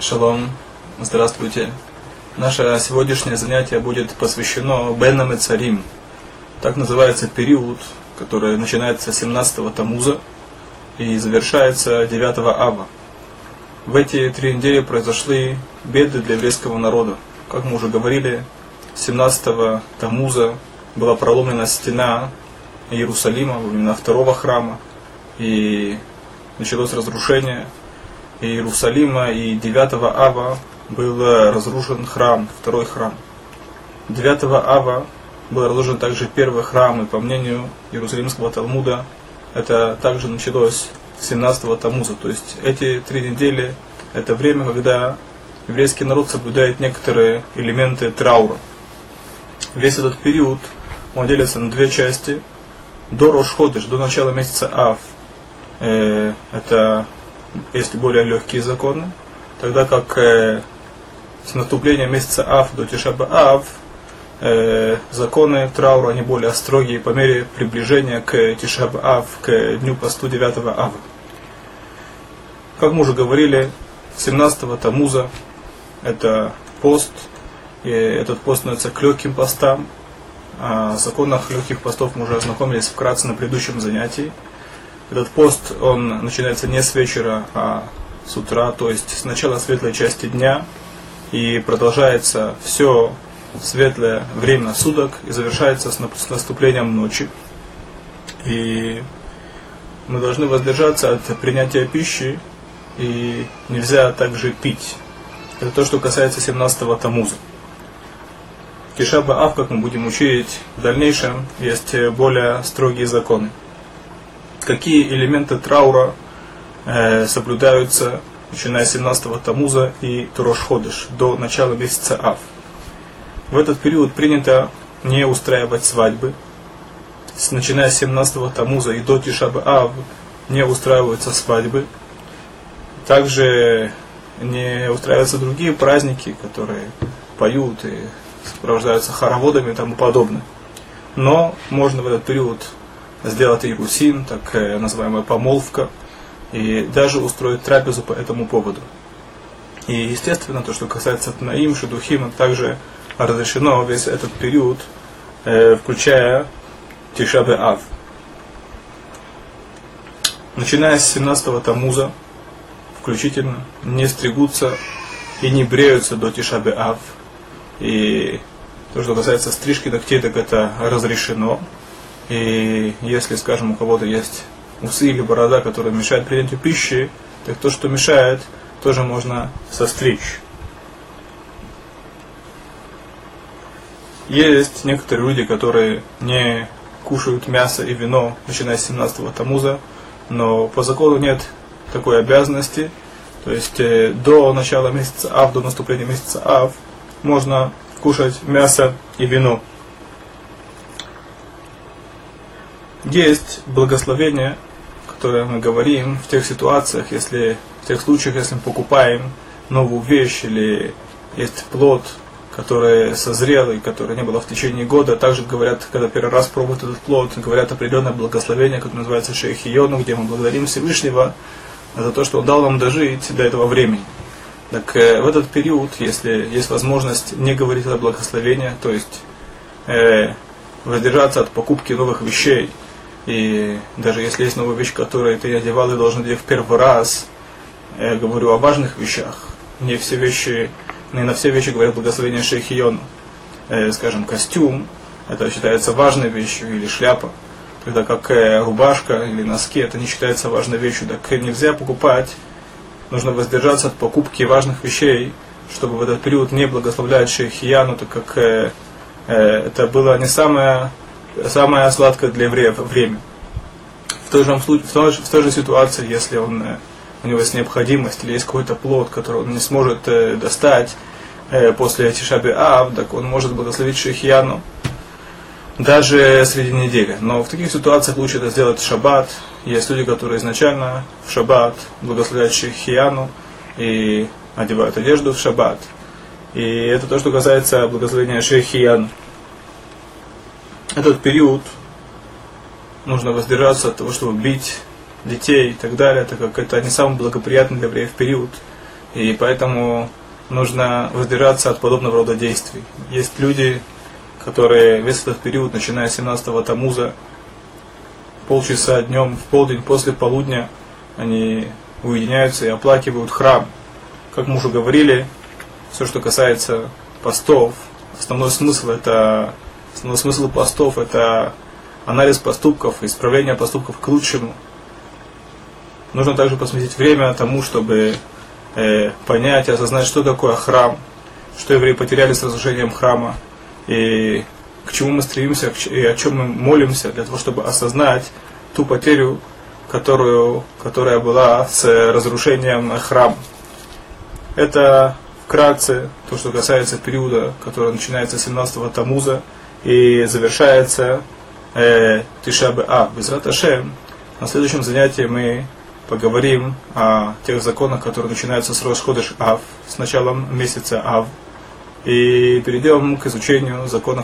Шалом, здравствуйте. Наше сегодняшнее занятие будет посвящено Бенам и Царим. Так называется период, который начинается с 17-го Тамуза и завершается 9 Ава. В эти три недели произошли беды для еврейского народа. Как мы уже говорили, 17-го Тамуза была проломлена стена Иерусалима, именно второго храма, и началось разрушение Иерусалима, и 9 ава был разрушен храм, второй храм. 9 ава был разрушен также первый храм, и по мнению Иерусалимского Талмуда, это также началось 17-го Тамуза. То есть эти три недели – это время, когда еврейский народ соблюдает некоторые элементы траура. Весь этот период, он делится на две части. До Рошходыш, до начала месяца Ав, э, это если более легкие законы, тогда как э, с наступлением месяца Ав до Тишаба Ав э, законы траура они более строгие по мере приближения к Тишаба Ав, к дню посту 9 Ава. Как мы уже говорили, 17-го Тамуза это пост, и этот пост становится к легким постам. О законах легких постов мы уже ознакомились вкратце на предыдущем занятии. Этот пост, он начинается не с вечера, а с утра, то есть с начала светлой части дня, и продолжается все светлое время суток и завершается с наступлением ночи. И мы должны воздержаться от принятия пищи, и нельзя также пить. Это то, что касается 17-го Тамуза. Кишаба Ав, как мы будем учить в дальнейшем, есть более строгие законы какие элементы траура э, соблюдаются, начиная с 17-го Тамуза и Турош-Ходыш, до начала месяца Ав. В этот период принято не устраивать свадьбы. С, начиная с 17-го Тамуза и до Тишаба Ав не устраиваются свадьбы. Также не устраиваются другие праздники, которые поют и сопровождаются хороводами и тому подобное. Но можно в этот период сделать ирусин, так э, называемая помолвка, и даже устроить трапезу по этому поводу. И, естественно, то, что касается Тнаим, Шедухим, также разрешено весь этот период, э, включая Тишабе Ав. Начиная с 17-го Тамуза, включительно, не стригутся и не бреются до Тишабе Ав. И то, что касается стрижки ногтей, так это разрешено. И если, скажем, у кого-то есть усы или борода, которые мешают принятию пищи, так то, что мешает, тоже можно состричь. Есть некоторые люди, которые не кушают мясо и вино, начиная с 17-го Тамуза, но по закону нет такой обязанности. То есть э, до начала месяца Ав, до наступления месяца Ав, можно кушать мясо и вино. Есть благословение, которое мы говорим в тех ситуациях, если в тех случаях, если мы покупаем новую вещь или есть плод, который созрел и который не было в течение года. Также говорят, когда первый раз пробуют этот плод, говорят определенное благословение, которое называется Шейхиону, где мы благодарим Всевышнего за то, что он дал нам дожить до этого времени. Так э, в этот период, если есть возможность не говорить это благословение, то есть э, воздержаться от покупки новых вещей, и даже если есть новая вещь, которую ты одевал и должен делать в первый раз, я говорю о важных вещах. Не все вещи, не на все вещи говорят благословение шейхион. Э, скажем, костюм, это считается важной вещью, или шляпа. Тогда как э, рубашка или носки, это не считается важной вещью. Так нельзя покупать, нужно воздержаться от покупки важных вещей, чтобы в этот период не благословлять шейхияну, так как э, это было не самое самое сладкое для евреев время. В той же, в той же, в той же ситуации, если он, э, у него есть необходимость или есть какой-то плод, который он не сможет э, достать э, после Тишаби Ав, так он может благословить Шихьяну даже среди недели. Но в таких ситуациях лучше это сделать в шаббат. Есть люди, которые изначально в шаббат благословляют Шихьяну и одевают одежду в шаббат. И это то, что касается благословения Шейхияну этот период нужно воздержаться от того, чтобы бить детей и так далее, так как это не самый благоприятный для евреев период. И поэтому нужно воздержаться от подобного рода действий. Есть люди, которые весь этот период, начиная с 17-го Тамуза, полчаса днем, в полдень, после полудня, они уединяются и оплакивают храм. Как мы уже говорили, все, что касается постов, основной смысл это основной смысл постов это анализ поступков, исправление поступков к лучшему. Нужно также посвятить время тому, чтобы э, понять осознать, что такое храм, что евреи потеряли с разрушением храма, и к чему мы стремимся, и о чем мы молимся, для того, чтобы осознать ту потерю, которую, которая была с разрушением храма. Это вкратце то, что касается периода, который начинается с 17-го Тамуза и завершается э, Тишабе А, без Раташем. На следующем занятии мы поговорим о тех законах, которые начинаются с Рошходыш Ав, с началом месяца Ав, и перейдем к изучению законов